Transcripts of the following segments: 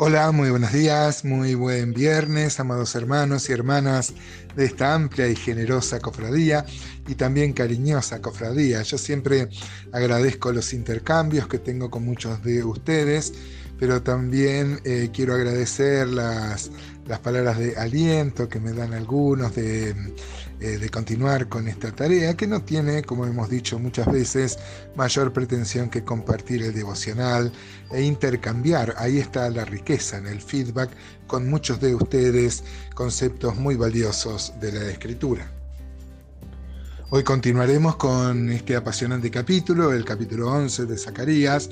Hola, muy buenos días, muy buen viernes, amados hermanos y hermanas de esta amplia y generosa cofradía y también cariñosa cofradía. Yo siempre agradezco los intercambios que tengo con muchos de ustedes, pero también eh, quiero agradecer las, las palabras de aliento que me dan algunos de eh, de continuar con esta tarea que no tiene, como hemos dicho muchas veces, mayor pretensión que compartir el devocional e intercambiar. Ahí está la riqueza en el feedback con muchos de ustedes, conceptos muy valiosos de la escritura. Hoy continuaremos con este apasionante capítulo, el capítulo 11 de Zacarías.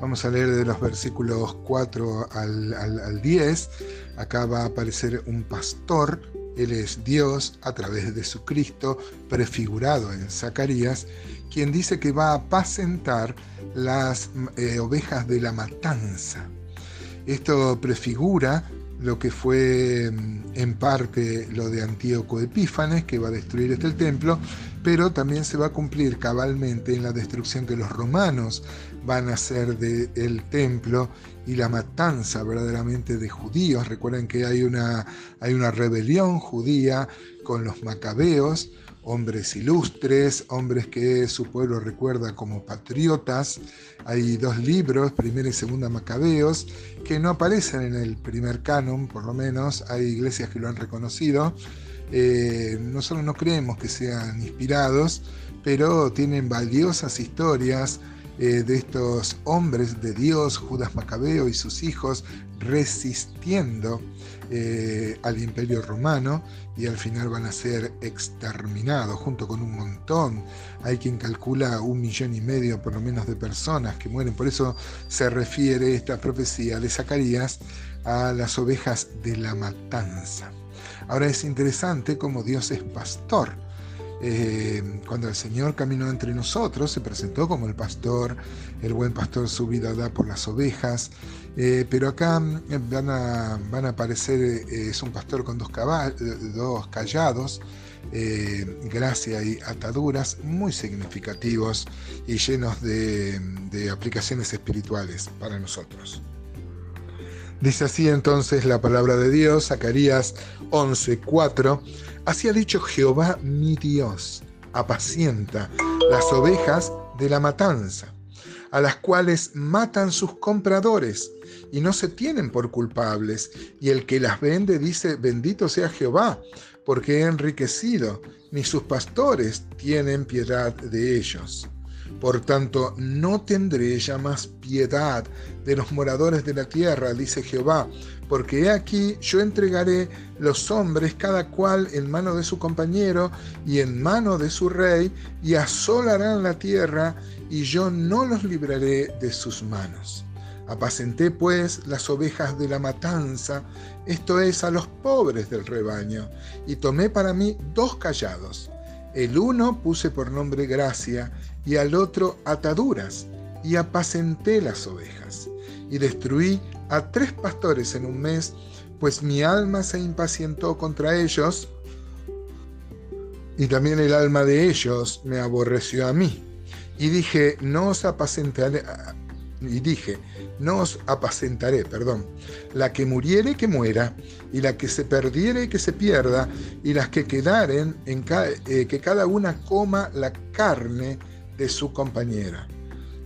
Vamos a leer de los versículos 4 al, al 10. Acá va a aparecer un pastor él es Dios a través de su Cristo prefigurado en Zacarías, quien dice que va a apacentar las eh, ovejas de la matanza. Esto prefigura lo que fue mm, en parte lo de Antíoco Epífanes, que va a destruir este templo, pero también se va a cumplir cabalmente en la destrucción que los romanos van a hacer del templo y la matanza verdaderamente de judíos. Recuerden que hay una, hay una rebelión judía con los macabeos, hombres ilustres, hombres que su pueblo recuerda como patriotas. Hay dos libros, primera y segunda Macabeos, que no aparecen en el primer canon, por lo menos. Hay iglesias que lo han reconocido. Eh, nosotros no creemos que sean inspirados, pero tienen valiosas historias eh, de estos hombres de Dios, Judas Macabeo y sus hijos, resistiendo eh, al imperio romano y al final van a ser exterminados junto con un montón. Hay quien calcula un millón y medio por lo menos de personas que mueren. Por eso se refiere esta profecía de Zacarías a las ovejas de la matanza. Ahora es interesante cómo Dios es pastor eh, cuando el Señor caminó entre nosotros, se presentó como el pastor, el buen pastor su vida da por las ovejas, eh, pero acá eh, van a, aparecer, es un pastor con dos, dos callados, gracia y ataduras muy significativos y llenos de aplicaciones espirituales para nosotros. Dice así entonces la palabra de Dios, Zacarías 11:4. Así ha dicho Jehová mi Dios, apacienta las ovejas de la matanza, a las cuales matan sus compradores y no se tienen por culpables, y el que las vende dice, bendito sea Jehová, porque he enriquecido, ni sus pastores tienen piedad de ellos. Por tanto, no tendré ya más piedad de los moradores de la tierra, dice Jehová, porque he aquí yo entregaré los hombres cada cual en mano de su compañero y en mano de su rey, y asolarán la tierra, y yo no los libraré de sus manos. Apacenté pues las ovejas de la matanza, esto es a los pobres del rebaño, y tomé para mí dos callados. El uno puse por nombre gracia, y al otro ataduras, y apacenté las ovejas, y destruí a tres pastores en un mes, pues mi alma se impacientó contra ellos, y también el alma de ellos me aborreció a mí. Y dije, no os apacentaré, y dije, no os apacentaré, perdón, la que muriere que muera, y la que se perdiere que se pierda, y las que quedaren, en eh, que cada una coma la carne de su compañera.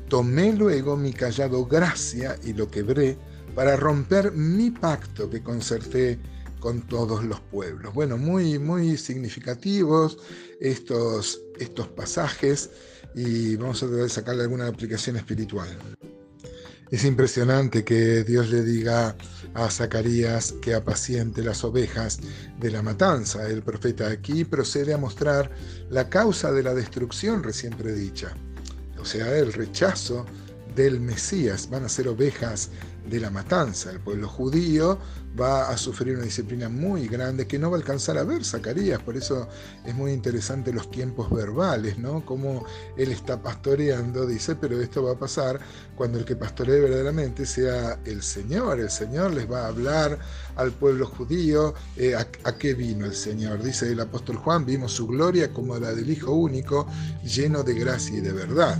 Tomé luego mi callado gracia y lo quebré para romper mi pacto que concerté con todos los pueblos. Bueno, muy, muy significativos estos, estos pasajes y vamos a tratar de sacarle alguna aplicación espiritual. Es impresionante que Dios le diga a Zacarías que apaciente las ovejas de la matanza. El profeta aquí procede a mostrar la causa de la destrucción recién predicha, o sea, el rechazo del Mesías. Van a ser ovejas de la matanza. El pueblo judío va a sufrir una disciplina muy grande que no va a alcanzar a ver Zacarías. Por eso es muy interesante los tiempos verbales, ¿no? Cómo él está pastoreando, dice, pero esto va a pasar cuando el que pastoree verdaderamente sea el Señor. El Señor les va a hablar al pueblo judío. Eh, ¿a, qué vino el Señor? Dice el apóstol Juan, vimos su gloria como la del Hijo único, lleno de gracia y de verdad.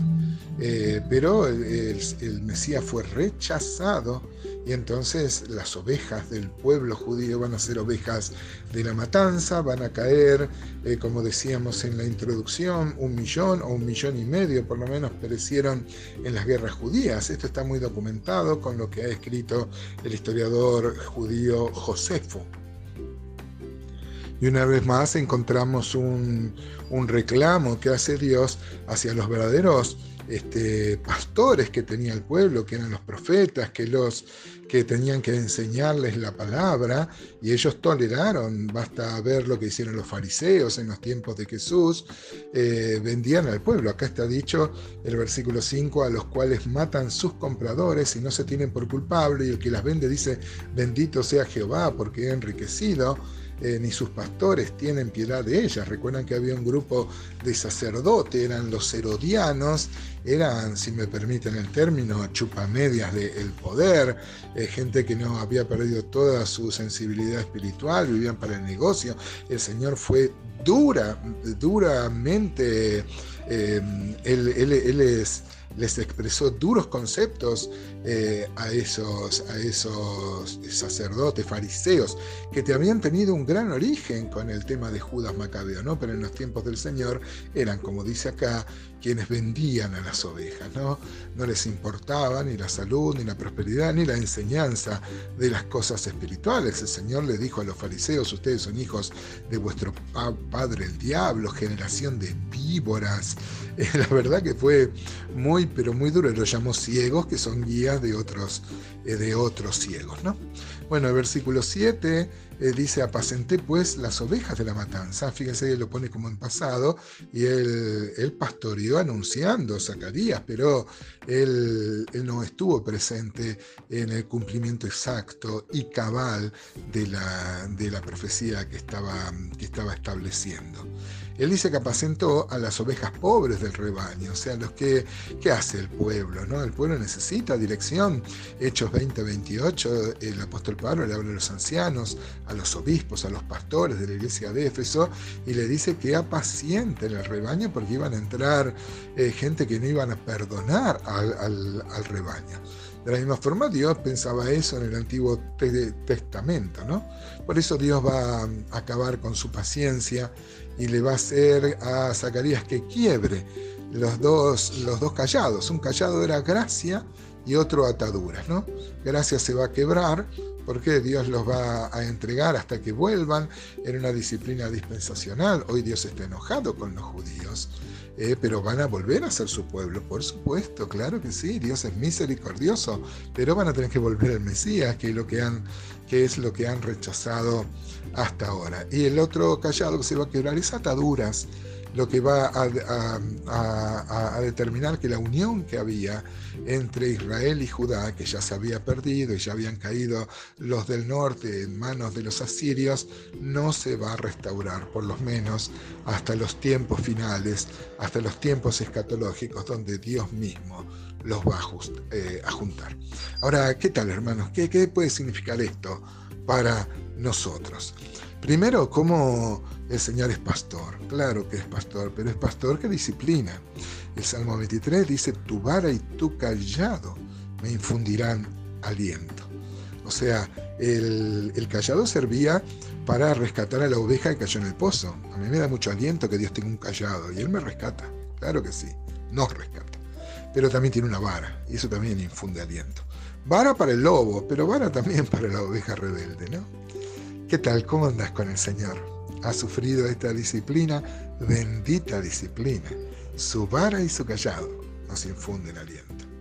Eh, pero el, Mesías fue rechazado y entonces las ovejas del pueblo judío van a ser ovejas de la matanza, van a caer, eh, como decíamos en la introducción, un millón o un millón y medio por lo menos perecieron en las guerras judías. Esto está muy documentado con lo que ha escrito el historiador judío Josefo. Y una vez más encontramos un reclamo que hace Dios hacia los verdaderos este, pastores que tenía el pueblo, que eran los profetas, que los que tenían que enseñarles la palabra, y ellos toleraron, basta ver lo que hicieron los fariseos en los tiempos de Jesús, eh, vendían al pueblo. Acá está dicho el versículo 5, a los cuales matan sus compradores y no se tienen por culpable, y el que las vende dice, bendito sea Jehová, porque he enriquecido. Eh, ni sus pastores tienen piedad de ellas. Recuerdan que había un grupo de sacerdotes, eran los herodianos, eran, si me permiten el término, chupamedias del poder, eh, gente que no había perdido toda su sensibilidad espiritual, vivían para el negocio. El Señor fue dura, duramente, eh, él es les expresó duros conceptos eh, a, esos, a esos sacerdotes, fariseos, que te habían tenido un gran origen con el tema de Judas Macabeo, ¿no? pero en los tiempos del Señor eran, como dice acá, quienes vendían a las ovejas, ¿no? No les importaba ni la salud, ni la prosperidad, ni la enseñanza de las cosas espirituales. El Señor le dijo a los fariseos, ustedes son hijos de vuestro padre el diablo, generación de víboras. la verdad que fue muy, pero muy duro. Los llamó ciegos, que son guías de otros, eh, de otros ciegos, ¿no? Bueno, el versículo 7 eh, dice, apacenté pues las ovejas de la matanza. Fíjense que lo pone como en pasado y él, él pastoreó anunciando Zacarías, pero él, no estuvo presente en el cumplimiento exacto y cabal de la, de la profecía que estaba, que estaba estableciendo. Él dice que apacentó a las ovejas pobres del rebaño, o sea, los que, ¿qué hace el pueblo? ¿no? El pueblo necesita dirección. Hechos 20, 28, el apóstol Pablo le habla a los ancianos, a los obispos, a los pastores de la iglesia de Éfeso, y le dice que apacienten el rebaño porque iban a entrar eh, gente que no iban a perdonar al rebaño. De la misma forma, Dios pensaba eso en el Antiguo Testamento, ¿no? Por eso Dios va a acabar con su paciencia y le va a hacer a Zacarías que quiebre los dos, los dos callados. Un callado era gracia y otro ataduras, ¿no? Gracia se va a quebrar porque Dios los va a entregar hasta que vuelvan en una disciplina dispensacional. Hoy Dios está enojado con los judíos eh, pero van a volver a ser su pueblo, por supuesto, claro que sí, Dios es misericordioso, pero van a tener que volver al Mesías, que es lo que han, que es lo que han rechazado hasta ahora. Y el otro callado que se va a quebrar es ataduras lo que va a, determinar que la unión que había entre Israel y Judá, que ya se había perdido y ya habían caído los del norte en manos de los asirios, no se va a restaurar, por lo menos hasta los tiempos finales, hasta los tiempos escatológicos, donde Dios mismo los va a, eh, juntar. Ahora, ¿qué tal hermanos? ¿Qué, ¿Qué puede significar esto para nosotros? Primero, ¿cómo el Señor es pastor? Claro que es pastor, pero es pastor que disciplina. El Salmo 23 dice, tu vara y tu callado me infundirán aliento. O sea, el, el, callado servía para rescatar a la oveja que cayó en el pozo. A mí me da mucho aliento que Dios tenga un callado y Él me rescata. Claro que sí, nos rescata. Pero también tiene una vara y eso también infunde aliento. Vara para el lobo, pero vara también para la oveja rebelde, ¿no? ¿Qué tal? ¿Cómo andas con el Señor? ¿Ha sufrido esta disciplina? Bendita disciplina. Su vara y su callado nos infunden aliento.